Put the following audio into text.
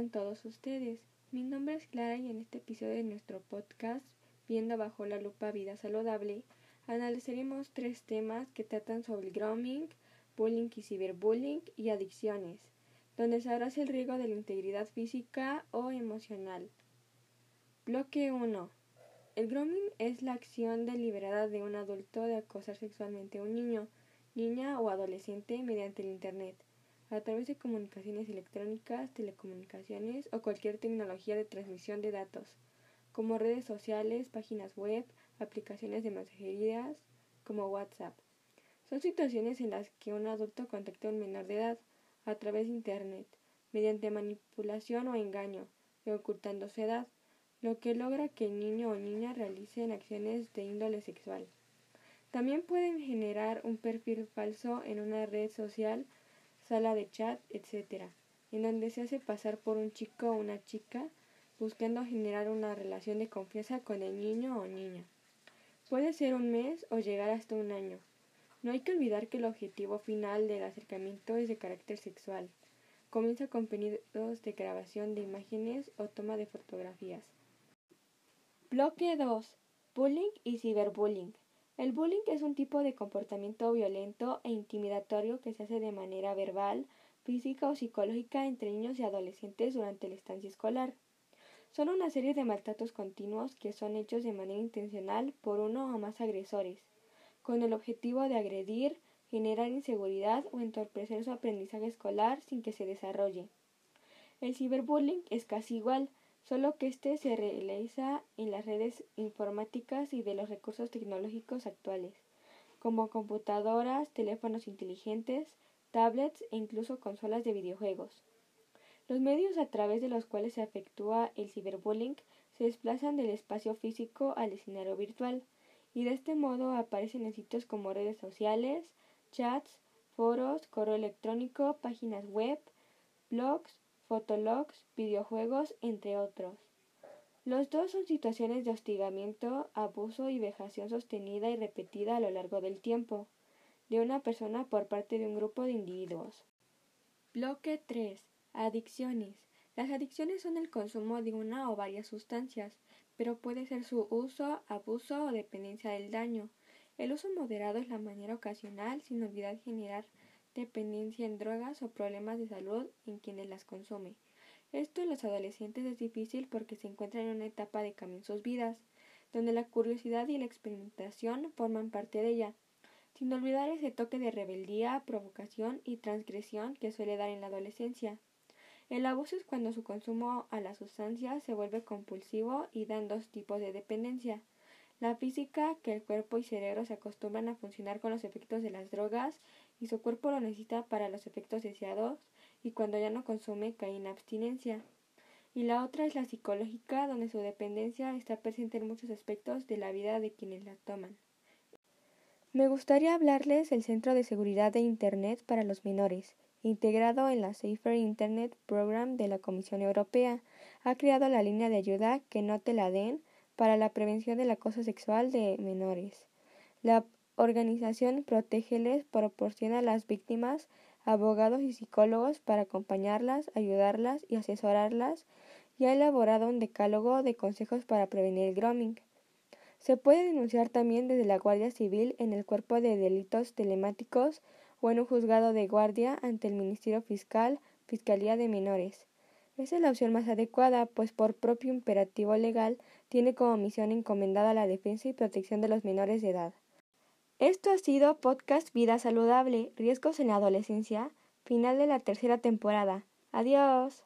con todos ustedes? Mi nombre es Clara y en este episodio de nuestro podcast, Viendo bajo la lupa vida saludable, analizaremos tres temas que tratan sobre el grooming, bullying y ciberbullying y adicciones, donde sabrás el riesgo de la integridad física o emocional. Bloque 1. El grooming es la acción deliberada de un adulto de acosar sexualmente a un niño, niña o adolescente mediante el Internet a través de comunicaciones electrónicas, telecomunicaciones o cualquier tecnología de transmisión de datos, como redes sociales, páginas web, aplicaciones de mensajerías, como WhatsApp. Son situaciones en las que un adulto contacta a un menor de edad a través de Internet, mediante manipulación o engaño, y ocultando su edad, lo que logra que el niño o niña realicen acciones de índole sexual. También pueden generar un perfil falso en una red social sala de chat, etc., en donde se hace pasar por un chico o una chica buscando generar una relación de confianza con el niño o niña. Puede ser un mes o llegar hasta un año. No hay que olvidar que el objetivo final del acercamiento es de carácter sexual. Comienza con pedidos de grabación de imágenes o toma de fotografías. Bloque 2. Bullying y ciberbullying. El bullying es un tipo de comportamiento violento e intimidatorio que se hace de manera verbal, física o psicológica entre niños y adolescentes durante la estancia escolar. Son una serie de maltratos continuos que son hechos de manera intencional por uno o más agresores, con el objetivo de agredir, generar inseguridad o entorpecer su aprendizaje escolar sin que se desarrolle. El ciberbullying es casi igual, solo que este se realiza en las redes informáticas y de los recursos tecnológicos actuales, como computadoras, teléfonos inteligentes, tablets e incluso consolas de videojuegos. Los medios a través de los cuales se efectúa el ciberbullying se desplazan del espacio físico al escenario virtual, y de este modo aparecen en sitios como redes sociales, chats, foros, correo electrónico, páginas web, blogs, fotologs, videojuegos, entre otros. Los dos son situaciones de hostigamiento, abuso y vejación sostenida y repetida a lo largo del tiempo de una persona por parte de un grupo de individuos. Bloque 3. Adicciones. Las adicciones son el consumo de una o varias sustancias, pero puede ser su uso, abuso o dependencia del daño. El uso moderado es la manera ocasional, sin olvidar generar dependencia en drogas o problemas de salud en quienes las consumen. Esto en los adolescentes es difícil porque se encuentran en una etapa de cambio en sus vidas, donde la curiosidad y la experimentación forman parte de ella, sin olvidar ese toque de rebeldía, provocación y transgresión que suele dar en la adolescencia. El abuso es cuando su consumo a la sustancia se vuelve compulsivo y dan dos tipos de dependencia. La física, que el cuerpo y cerebro se acostumbran a funcionar con los efectos de las drogas y su cuerpo lo necesita para los efectos deseados y cuando ya no consume cae en abstinencia. Y la otra es la psicológica, donde su dependencia está presente en muchos aspectos de la vida de quienes la toman. Me gustaría hablarles del Centro de Seguridad de Internet para los Menores, integrado en la Safer Internet Program de la Comisión Europea. Ha creado la línea de ayuda que no te la den para la prevención del acoso sexual de menores. La organización Protégeles proporciona a las víctimas abogados y psicólogos para acompañarlas, ayudarlas y asesorarlas y ha elaborado un decálogo de consejos para prevenir el grooming. Se puede denunciar también desde la Guardia Civil en el Cuerpo de Delitos Telemáticos o en un juzgado de guardia ante el Ministerio Fiscal, Fiscalía de Menores. Esa es la opción más adecuada, pues por propio imperativo legal tiene como misión encomendada la defensa y protección de los menores de edad. Esto ha sido Podcast Vida Saludable, Riesgos en la Adolescencia, final de la tercera temporada. Adiós.